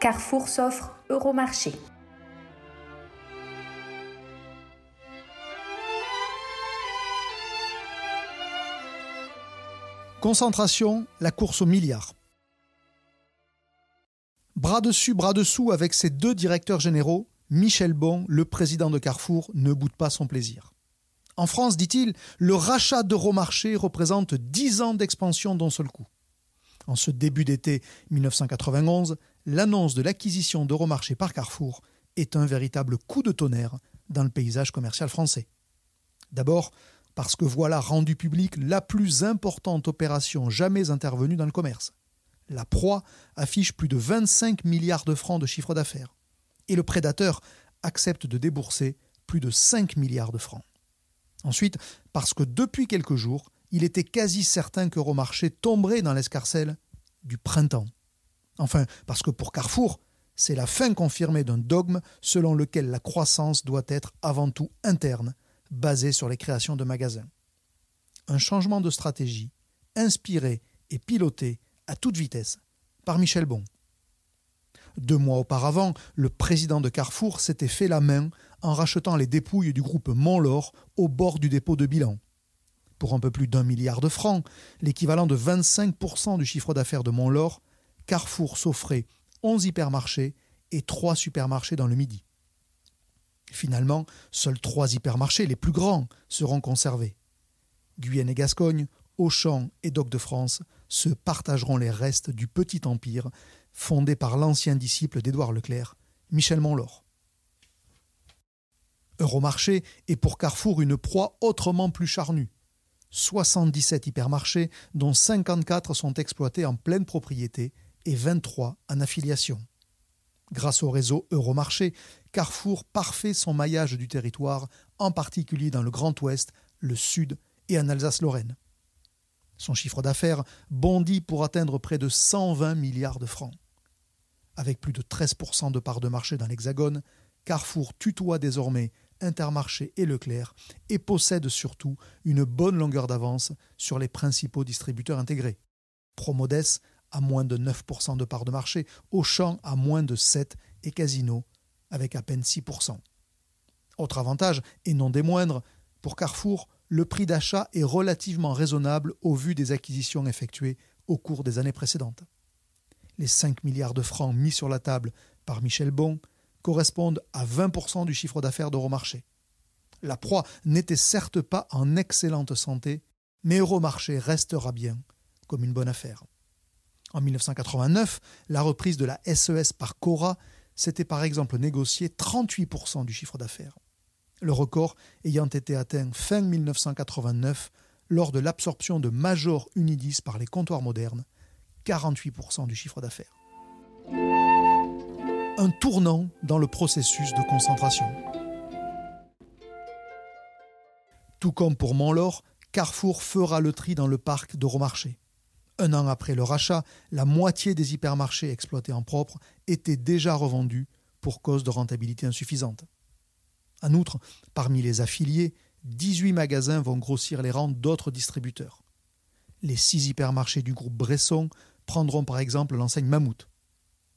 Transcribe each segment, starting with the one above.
Carrefour s'offre Euromarché. Concentration, la course au milliard. Bras dessus, bras dessous avec ses deux directeurs généraux, Michel Bon, le président de Carrefour, ne boude pas son plaisir. En France, dit-il, le rachat d'Euromarché représente 10 ans d'expansion d'un seul coup. En ce début d'été 1991, l'annonce de l'acquisition d'Euromarché par Carrefour est un véritable coup de tonnerre dans le paysage commercial français. D'abord, parce que voilà rendue publique la plus importante opération jamais intervenue dans le commerce. La proie affiche plus de 25 milliards de francs de chiffre d'affaires. Et le prédateur accepte de débourser plus de 5 milliards de francs. Ensuite, parce que depuis quelques jours, il était quasi certain qu'Euromarché tomberait dans l'escarcelle du printemps. Enfin, parce que pour Carrefour, c'est la fin confirmée d'un dogme selon lequel la croissance doit être avant tout interne, basée sur les créations de magasins. Un changement de stratégie, inspiré et piloté à toute vitesse par Michel Bon. Deux mois auparavant, le président de Carrefour s'était fait la main en rachetant les dépouilles du groupe Montlore au bord du dépôt de bilan. Pour un peu plus d'un milliard de francs, l'équivalent de 25% du chiffre d'affaires de Montlore, Carrefour s'offrait 11 hypermarchés et 3 supermarchés dans le Midi. Finalement, seuls trois hypermarchés, les plus grands, seront conservés. Guyenne et Gascogne, Auchan et Doc de France se partageront les restes du petit empire fondé par l'ancien disciple d'Édouard Leclerc, Michel Montlore. Euromarché est pour Carrefour une proie autrement plus charnue. 77 hypermarchés, dont 54 sont exploités en pleine propriété et 23 en affiliation. Grâce au réseau Euromarché, Carrefour parfait son maillage du territoire, en particulier dans le Grand Ouest, le Sud et en Alsace-Lorraine. Son chiffre d'affaires bondit pour atteindre près de 120 milliards de francs. Avec plus de 13% de part de marché dans l'Hexagone, Carrefour tutoie désormais Intermarché et Leclerc et possède surtout une bonne longueur d'avance sur les principaux distributeurs intégrés. Promodes a moins de 9% de part de marché, Auchan a moins de 7% et Casino avec à peine 6%. Autre avantage, et non des moindres, pour Carrefour, le prix d'achat est relativement raisonnable au vu des acquisitions effectuées au cours des années précédentes. Les 5 milliards de francs mis sur la table par Michel Bon correspondent à 20% du chiffre d'affaires d'Euromarché. La proie n'était certes pas en excellente santé, mais Euromarché restera bien comme une bonne affaire. En 1989, la reprise de la SES e par Cora s'était par exemple négocié 38% du chiffre d'affaires le record ayant été atteint fin 1989 lors de l'absorption de Major Unidis par les comptoirs modernes, 48% du chiffre d'affaires. Un tournant dans le processus de concentration. Tout comme pour Montlore, Carrefour fera le tri dans le parc d'Euromarché. Un an après le rachat, la moitié des hypermarchés exploités en propre étaient déjà revendus pour cause de rentabilité insuffisante. En outre, parmi les affiliés, 18 magasins vont grossir les rangs d'autres distributeurs. Les six hypermarchés du groupe Bresson prendront par exemple l'enseigne Mammouth.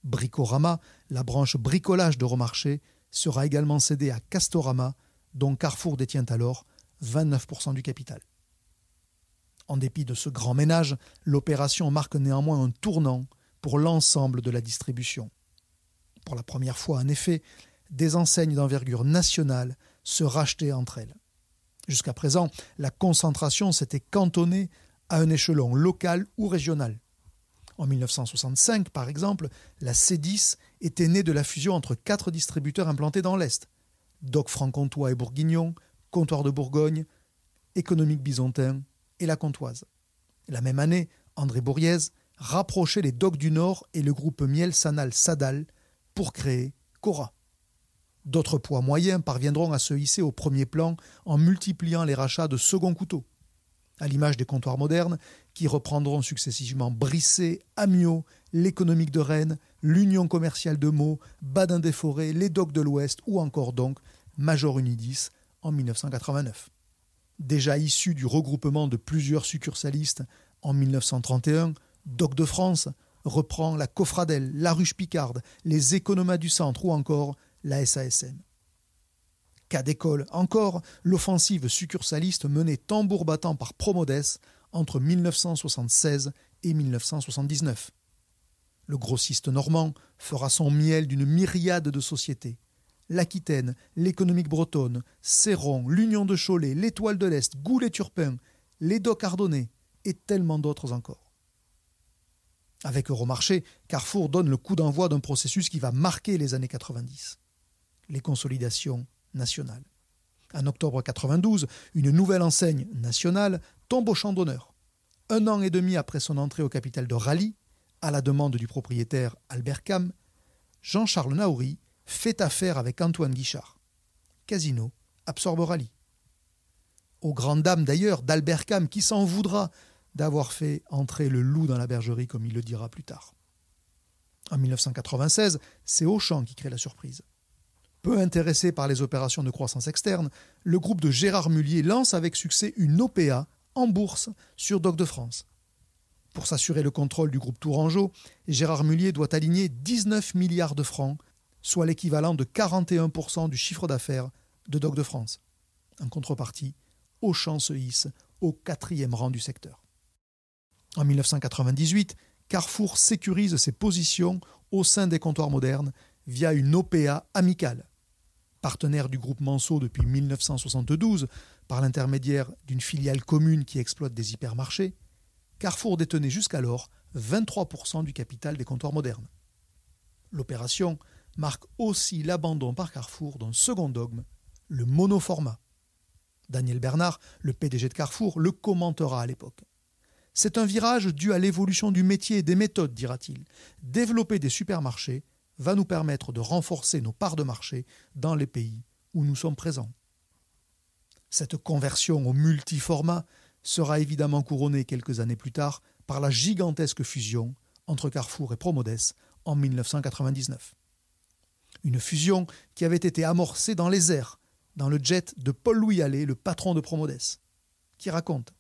Bricorama, la branche bricolage d'Euromarché, sera également cédée à Castorama, dont Carrefour détient alors 29% du capital. En dépit de ce grand ménage, l'opération marque néanmoins un tournant pour l'ensemble de la distribution. Pour la première fois, en effet, des enseignes d'envergure nationale se rachetaient entre elles. Jusqu'à présent, la concentration s'était cantonnée à un échelon local ou régional. En 1965, par exemple, la C10 était née de la fusion entre quatre distributeurs implantés dans l'Est Doc Franc-Comtois et Bourguignon, Comptoir de Bourgogne, Économique Bisontin et La Comtoise. La même année, André Bourriez rapprochait les Docs du Nord et le groupe Miel Sanal Sadal pour créer Cora. D'autres poids moyens parviendront à se hisser au premier plan en multipliant les rachats de second couteaux, à l'image des comptoirs modernes qui reprendront successivement Brissé, Amiot, l'économique de Rennes, l'Union commerciale de Meaux, Badin-des-Forêts, les docks de l'Ouest ou encore donc Major Unidis en 1989. Déjà issu du regroupement de plusieurs succursalistes en 1931, Doc de France reprend la Cofradelle, la Ruche Picarde, les Économas du Centre ou encore la SASM. Cas d'école encore, l'offensive succursaliste menée tambour battant par Promodes entre 1976 et 1979. Le grossiste normand fera son miel d'une myriade de sociétés. L'Aquitaine, l'économique bretonne, Céron, l'Union de Cholet, l'Étoile de l'Est, Goulet-Turpin, les Docks Ardennais et tellement d'autres encore. Avec Euromarché, Carrefour donne le coup d'envoi d'un processus qui va marquer les années 90 les consolidations nationales. En octobre 92, une nouvelle enseigne nationale tombe au champ d'honneur. Un an et demi après son entrée au capital de Rally, à la demande du propriétaire Albert Cam, Jean-Charles Naouri fait affaire avec Antoine Guichard. Casino absorbe Rally. Aux grandes dames d'ailleurs d'Albert Cam qui s'en voudra d'avoir fait entrer le loup dans la bergerie comme il le dira plus tard. En 1996, c'est Auchan qui crée la surprise. Peu intéressé par les opérations de croissance externe, le groupe de Gérard Mullier lance avec succès une OPA en bourse sur Doc de France. Pour s'assurer le contrôle du groupe Tourangeau, Gérard Mullier doit aligner 19 milliards de francs, soit l'équivalent de 41% du chiffre d'affaires de Doc de France. En contrepartie, Auchan se hisse au quatrième rang du secteur. En 1998, Carrefour sécurise ses positions au sein des comptoirs modernes via une OPA amicale partenaire du groupe Manceau depuis 1972 par l'intermédiaire d'une filiale commune qui exploite des hypermarchés, Carrefour détenait jusqu'alors 23% du capital des comptoirs modernes. L'opération marque aussi l'abandon par Carrefour d'un second dogme, le monoformat. Daniel Bernard, le PDG de Carrefour, le commentera à l'époque. C'est un virage dû à l'évolution du métier et des méthodes, dira-t-il. Développer des supermarchés va nous permettre de renforcer nos parts de marché dans les pays où nous sommes présents. Cette conversion au multiformat sera évidemment couronnée quelques années plus tard par la gigantesque fusion entre Carrefour et Promodes en 1999. Une fusion qui avait été amorcée dans les airs, dans le jet de Paul-Louis Allais, le patron de Promodes, qui raconte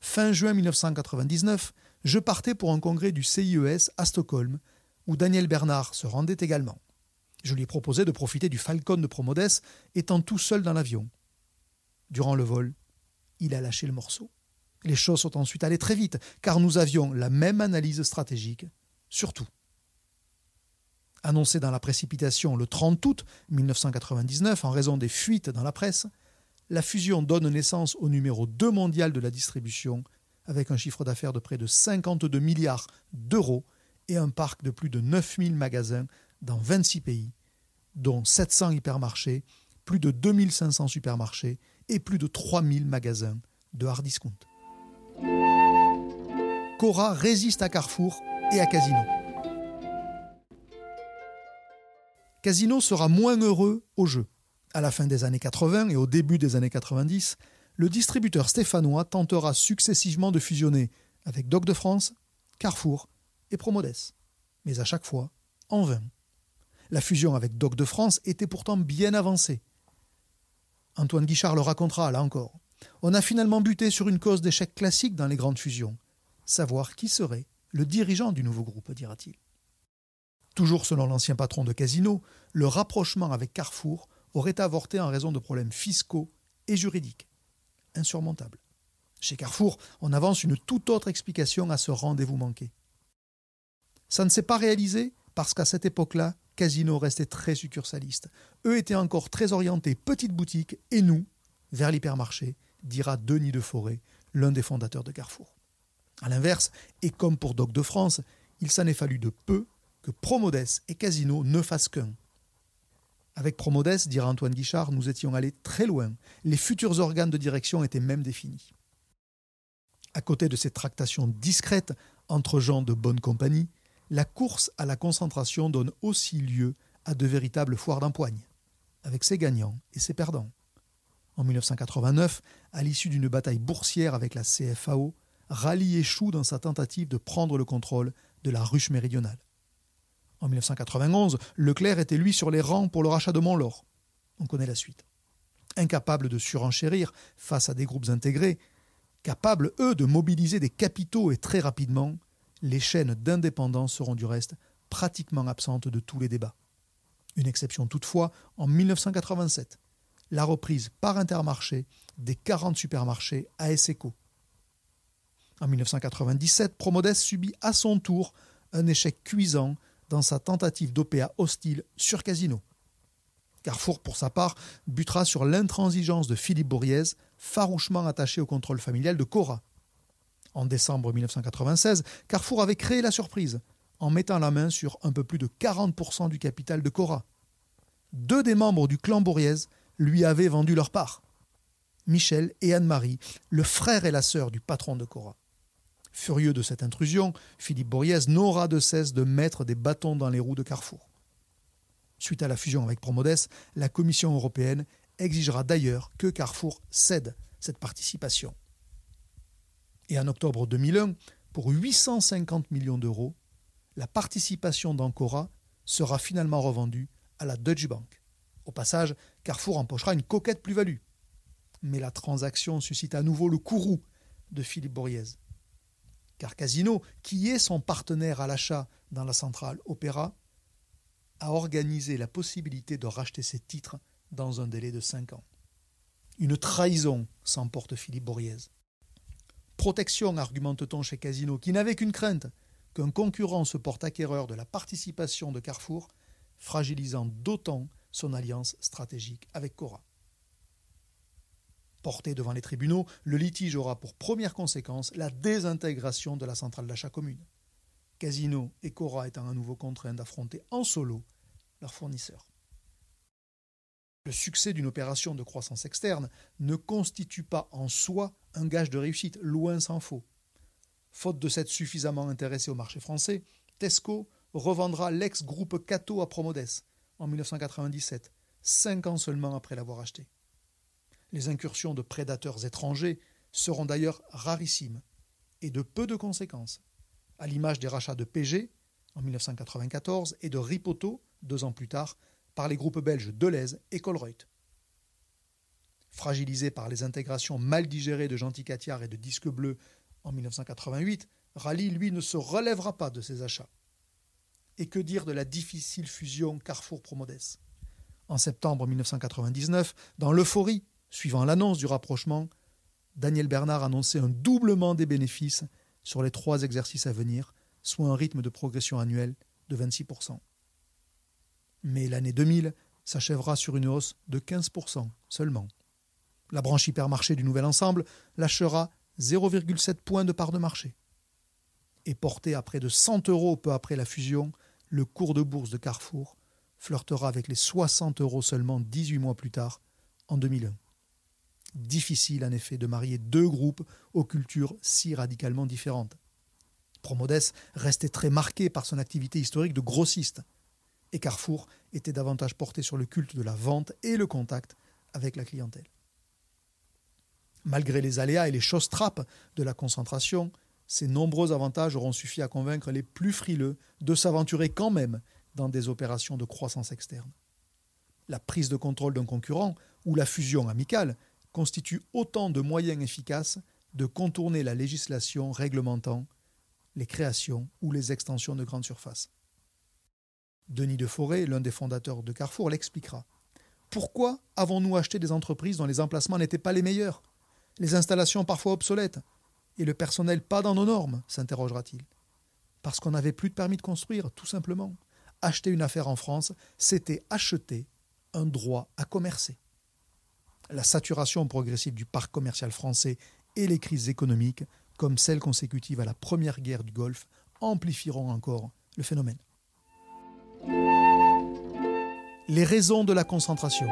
Fin juin 1999, je partais pour un congrès du CIES à Stockholm où Daniel Bernard se rendait également. Je lui ai proposé de profiter du Falcon de Promodes, étant tout seul dans l'avion. Durant le vol, il a lâché le morceau. Les choses sont ensuite allées très vite, car nous avions la même analyse stratégique, surtout. Annoncé dans la précipitation le 30 août 1999 en raison des fuites dans la presse, la fusion donne naissance au numéro 2 mondial de la distribution, avec un chiffre d'affaires de près de 52 milliards d'euros et un parc de plus de 9000 magasins dans 26 pays, dont 700 hypermarchés, plus de 2500 supermarchés et plus de 3000 magasins de hard discount. Cora résiste à Carrefour et à Casino. Casino sera moins heureux au jeu. À la fin des années 80 et au début des années 90, le distributeur stéphanois tentera successivement de fusionner avec Doc de France, Carrefour et Promodes. Mais à chaque fois, en vain. La fusion avec Doc de France était pourtant bien avancée. Antoine Guichard le racontera là encore. On a finalement buté sur une cause d'échec classique dans les grandes fusions, savoir qui serait le dirigeant du nouveau groupe, dira-t-il. Toujours selon l'ancien patron de Casino, le rapprochement avec Carrefour aurait avorté en raison de problèmes fiscaux et juridiques. Insurmontables. Chez Carrefour, on avance une toute autre explication à ce rendez-vous manqué. Ça ne s'est pas réalisé parce qu'à cette époque-là, Casino restait très succursaliste. Eux étaient encore très orientés petite boutique et nous, vers l'hypermarché, dira Denis de Forêt, l'un des fondateurs de Carrefour. A l'inverse, et comme pour Doc de France, il s'en est fallu de peu que Promodes et Casino ne fassent qu'un. Avec Promodes, dira Antoine Guichard, nous étions allés très loin. Les futurs organes de direction étaient même définis. À côté de ces tractations discrètes entre gens de bonne compagnie, la course à la concentration donne aussi lieu à de véritables foires d'empoigne, avec ses gagnants et ses perdants. En 1989, à l'issue d'une bataille boursière avec la CFAO, Rally échoue dans sa tentative de prendre le contrôle de la ruche méridionale. En 1991, Leclerc était lui sur les rangs pour le rachat de Montlore. On connaît la suite. Incapables de surenchérir face à des groupes intégrés, capables, eux, de mobiliser des capitaux et très rapidement, les chaînes d'indépendance seront du reste pratiquement absentes de tous les débats. Une exception toutefois en 1987, la reprise par Intermarché des 40 supermarchés à Eco. En 1997, Promodès subit à son tour un échec cuisant dans sa tentative d'OPA hostile sur Casino. Carrefour, pour sa part, butera sur l'intransigeance de Philippe Bourriez, farouchement attaché au contrôle familial de Cora. En décembre 1996, Carrefour avait créé la surprise en mettant la main sur un peu plus de 40% du capital de Cora. Deux des membres du clan Bourriez lui avaient vendu leur part. Michel et Anne-Marie, le frère et la sœur du patron de Cora. Furieux de cette intrusion, Philippe Bourriez n'aura de cesse de mettre des bâtons dans les roues de Carrefour. Suite à la fusion avec Promodes, la Commission européenne exigera d'ailleurs que Carrefour cède cette participation. Et en octobre 2001, pour 850 millions d'euros, la participation d'Ancora sera finalement revendue à la Deutsche Bank. Au passage, Carrefour empochera une coquette plus-value. Mais la transaction suscite à nouveau le courroux de Philippe Bourriez car Casino, qui est son partenaire à l'achat dans la centrale Opéra, a organisé la possibilité de racheter ses titres dans un délai de cinq ans. Une trahison, s'emporte Philippe Bourriez. Protection, argumente-t-on chez Casino, qui n'avait qu'une crainte qu'un concurrent se porte acquéreur de la participation de Carrefour, fragilisant d'autant son alliance stratégique avec Cora. Porté devant les tribunaux, le litige aura pour première conséquence la désintégration de la centrale d'achat commune. Casino et Cora étant à nouveau contraints d'affronter en solo leurs fournisseurs. Le succès d'une opération de croissance externe ne constitue pas en soi un gage de réussite, loin s'en faut. Faute de s'être suffisamment intéressé au marché français, Tesco revendra l'ex-groupe Cato à Promodes en 1997, cinq ans seulement après l'avoir acheté. Les incursions de prédateurs étrangers seront d'ailleurs rarissimes et de peu de conséquences, à l'image des rachats de PG en 1994 et de Ripoto deux ans plus tard par les groupes belges Deleuze et Colruyt. Fragilisé par les intégrations mal digérées de Gentil Catiard et de Disque Bleu en 1988, Rally, lui, ne se relèvera pas de ses achats. Et que dire de la difficile fusion Carrefour-Promodès? En septembre 1999, dans l'euphorie Suivant l'annonce du rapprochement, Daniel Bernard annonçait un doublement des bénéfices sur les trois exercices à venir, soit un rythme de progression annuelle de 26%. Mais l'année 2000 s'achèvera sur une hausse de 15% seulement. La branche hypermarché du nouvel ensemble lâchera 0,7 points de part de marché. Et porté à près de 100 euros peu après la fusion, le cours de bourse de Carrefour flirtera avec les 60 euros seulement 18 mois plus tard, en 2001. Difficile en effet de marier deux groupes aux cultures si radicalement différentes. Promodes restait très marqué par son activité historique de grossiste, et Carrefour était davantage porté sur le culte de la vente et le contact avec la clientèle. Malgré les aléas et les choses trappes de la concentration, ces nombreux avantages auront suffi à convaincre les plus frileux de s'aventurer quand même dans des opérations de croissance externe. La prise de contrôle d'un concurrent ou la fusion amicale constitue autant de moyens efficaces de contourner la législation réglementant les créations ou les extensions de grandes surfaces. Denis de Forêt, l'un des fondateurs de Carrefour, l'expliquera. Pourquoi avons-nous acheté des entreprises dont les emplacements n'étaient pas les meilleurs, les installations parfois obsolètes, et le personnel pas dans nos normes s'interrogera-t-il. Parce qu'on n'avait plus de permis de construire, tout simplement. Acheter une affaire en France, c'était acheter un droit à commercer la saturation progressive du parc commercial français et les crises économiques, comme celles consécutives à la première guerre du Golfe, amplifieront encore le phénomène. Les raisons de la concentration.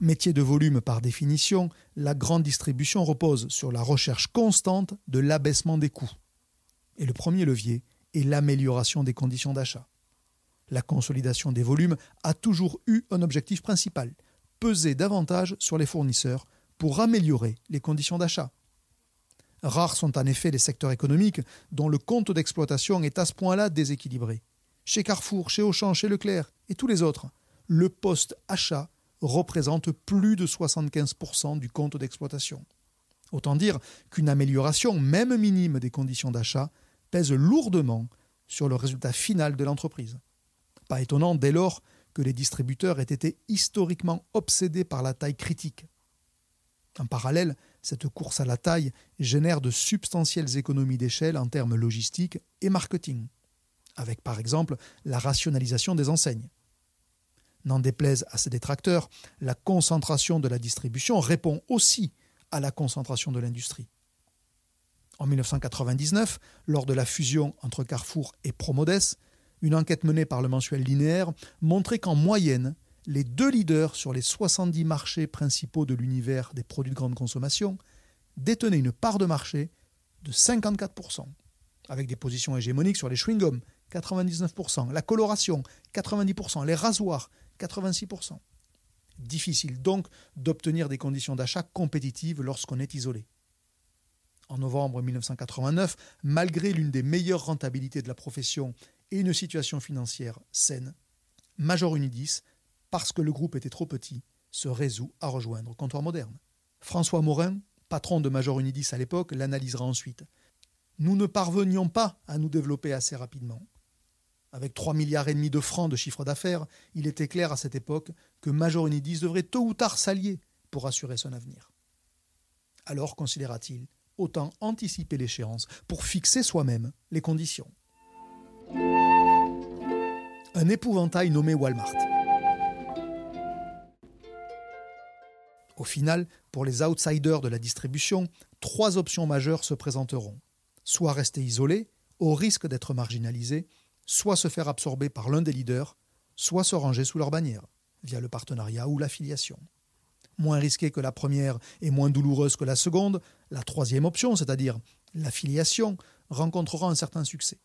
Métier de volume par définition, la grande distribution repose sur la recherche constante de l'abaissement des coûts. Et le premier levier et l'amélioration des conditions d'achat. La consolidation des volumes a toujours eu un objectif principal, peser davantage sur les fournisseurs pour améliorer les conditions d'achat. Rares sont en effet les secteurs économiques dont le compte d'exploitation est à ce point-là déséquilibré. Chez Carrefour, chez Auchan, chez Leclerc et tous les autres, le poste achat représente plus de 75% du compte d'exploitation. Autant dire qu'une amélioration, même minime, des conditions d'achat pèse lourdement sur le résultat final de l'entreprise. Pas étonnant dès lors que les distributeurs aient été historiquement obsédés par la taille critique. En parallèle, cette course à la taille génère de substantielles économies d'échelle en termes logistiques et marketing, avec par exemple la rationalisation des enseignes. N'en déplaise à ses détracteurs, la concentration de la distribution répond aussi à la concentration de l'industrie. En 1999, lors de la fusion entre Carrefour et Promodes, une enquête menée par le mensuel linéaire montrait qu'en moyenne, les deux leaders sur les 70 marchés principaux de l'univers des produits de grande consommation détenaient une part de marché de 54%, avec des positions hégémoniques sur les chewing-gums, 99%, la coloration, 90%, les rasoirs, 86%. Difficile donc d'obtenir des conditions d'achat compétitives lorsqu'on est isolé. En novembre 1989, malgré l'une des meilleures rentabilités de la profession et une situation financière saine, Major Unidis, parce que le groupe était trop petit, se résout à rejoindre Comptoir Moderne. François Morin, patron de Major Unidis à l'époque, l'analysera ensuite. Nous ne parvenions pas à nous développer assez rapidement. Avec 3 milliards et demi de francs de chiffre d'affaires, il était clair à cette époque que Major Unidis devrait tôt ou tard s'allier pour assurer son avenir. Alors, considéra-t-il, autant anticiper l'échéance pour fixer soi-même les conditions. Un épouvantail nommé Walmart. Au final, pour les outsiders de la distribution, trois options majeures se présenteront. Soit rester isolés, au risque d'être marginalisés, soit se faire absorber par l'un des leaders, soit se ranger sous leur bannière, via le partenariat ou l'affiliation. Moins risquée que la première et moins douloureuse que la seconde, la troisième option, c'est-à-dire l'affiliation, rencontrera un certain succès.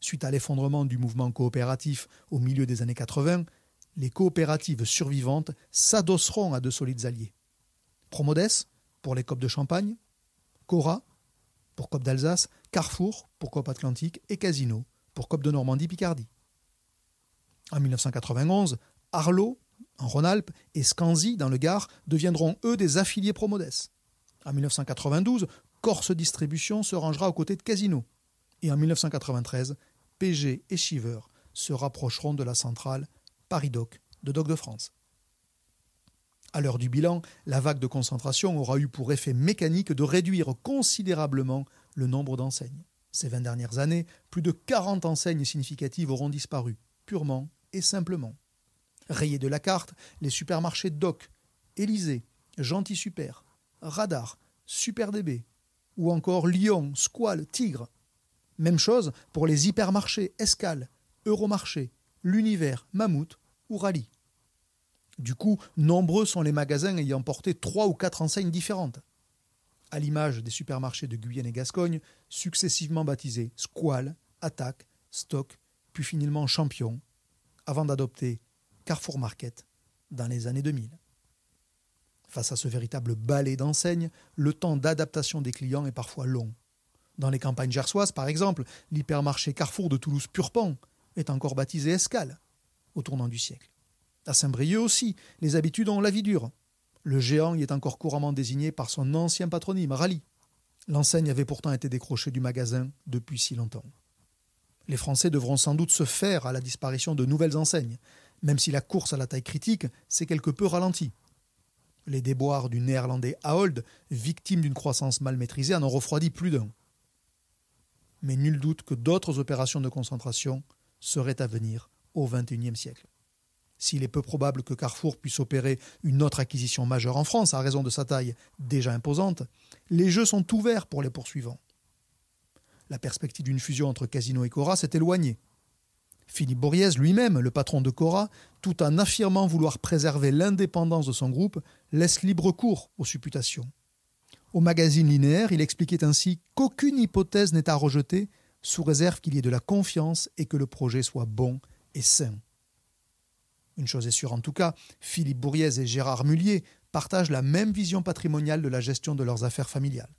Suite à l'effondrement du mouvement coopératif au milieu des années 80, les coopératives survivantes s'adosseront à de solides alliés. Promodes, pour les COP de Champagne, Cora, pour COP d'Alsace, Carrefour, pour COP Atlantique, et Casino, pour COP de Normandie-Picardie. En 1991, Arlo, en Rhône-Alpes, et Scanzi, dans le Gard, deviendront eux des affiliés Promodes. En 1992, Corse Distribution se rangera aux côtés de Casino. Et en 1993, PG et Shiver se rapprocheront de la centrale Paris-Doc de Doc de France. À l'heure du bilan, la vague de concentration aura eu pour effet mécanique de réduire considérablement le nombre d'enseignes. Ces 20 dernières années, plus de 40 enseignes significatives auront disparu, purement et simplement. Rayés de la carte, les supermarchés Doc, Élysée, Gentil Super, Radar, Super DB, ou encore Lyon, Squal, Tigre. Même chose pour les hypermarchés Escale, Euromarché, L'Univers, Mammouth ou Rallye. Du coup, nombreux sont les magasins ayant porté trois ou quatre enseignes différentes à l'image des supermarchés de Guyane et Gascogne, successivement baptisés Squal, Attaque, Stock, puis finalement Champion, avant d'adopter Carrefour Market dans les années 2000. Face à ce véritable balai d'enseignes, le temps d'adaptation des clients est parfois long. Dans les campagnes gersoises, par exemple, l'hypermarché Carrefour de Toulouse-Purpan est encore baptisé Escale au tournant du siècle. À Saint-Brieuc aussi, les habitudes ont la vie dure. Le géant y est encore couramment désigné par son ancien patronyme, Rally. L'enseigne avait pourtant été décrochée du magasin depuis si longtemps. Les Français devront sans doute se faire à la disparition de nouvelles enseignes, même si la course à la taille critique s'est quelque peu ralentie. Les déboires du néerlandais Ahold, victime d'une croissance mal maîtrisée, en ont refroidi plus d'un. Mais nul doute que d'autres opérations de concentration seraient à venir au XXIe siècle. S'il est peu probable que Carrefour puisse opérer une autre acquisition majeure en France à raison de sa taille déjà imposante, les jeux sont ouverts pour les poursuivants. La perspective d'une fusion entre Casino et Cora s'est éloignée. Philippe Borriez lui-même, le patron de Cora, tout en affirmant vouloir préserver l'indépendance de son groupe, laisse libre cours aux supputations. Au magazine linéaire, il expliquait ainsi qu'aucune hypothèse n'est à rejeter sous réserve qu'il y ait de la confiance et que le projet soit bon et sain. Une chose est sûre en tout cas, Philippe Bourriez et Gérard Mullier partagent la même vision patrimoniale de la gestion de leurs affaires familiales.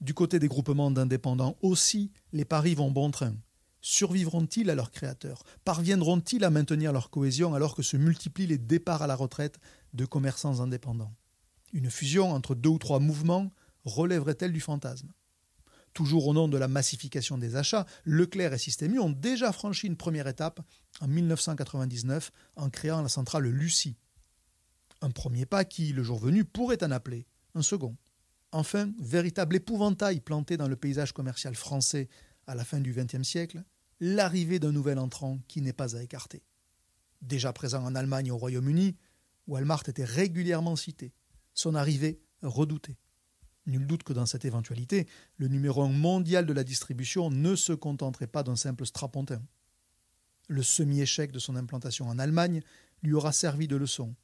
Du côté des groupements d'indépendants aussi, les paris vont bon train. Survivront-ils à leurs créateurs? Parviendront-ils à maintenir leur cohésion alors que se multiplient les départs à la retraite de commerçants indépendants? Une fusion entre deux ou trois mouvements relèverait-elle du fantasme? Toujours au nom de la massification des achats, Leclerc et Système ont déjà franchi une première étape en 1999 en créant la centrale Lucie. Un premier pas qui, le jour venu, pourrait en appeler un second. Enfin, véritable épouvantail planté dans le paysage commercial français à la fin du XXe siècle, l'arrivée d'un nouvel entrant qui n'est pas à écarter. Déjà présent en Allemagne et au Royaume-Uni, Walmart était régulièrement cité, son arrivée redoutée. Nul doute que dans cette éventualité, le numéro un mondial de la distribution ne se contenterait pas d'un simple strapontin. Le semi-échec de son implantation en Allemagne lui aura servi de leçon.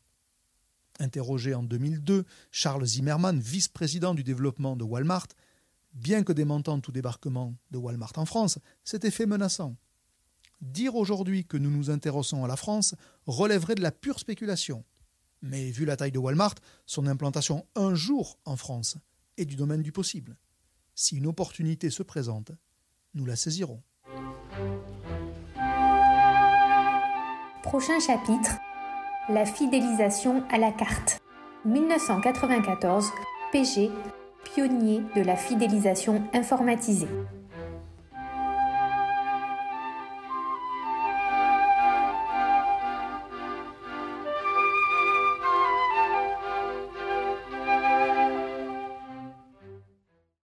Interrogé en 2002, Charles Zimmermann, vice-président du développement de Walmart, bien que démentant tout débarquement de Walmart en France, s'était fait menaçant. Dire aujourd'hui que nous nous intéressons à la France relèverait de la pure spéculation. Mais vu la taille de Walmart, son implantation un jour en France est du domaine du possible. Si une opportunité se présente, nous la saisirons. Prochain chapitre la fidélisation à la carte. 1994, PG, pionnier de la fidélisation informatisée.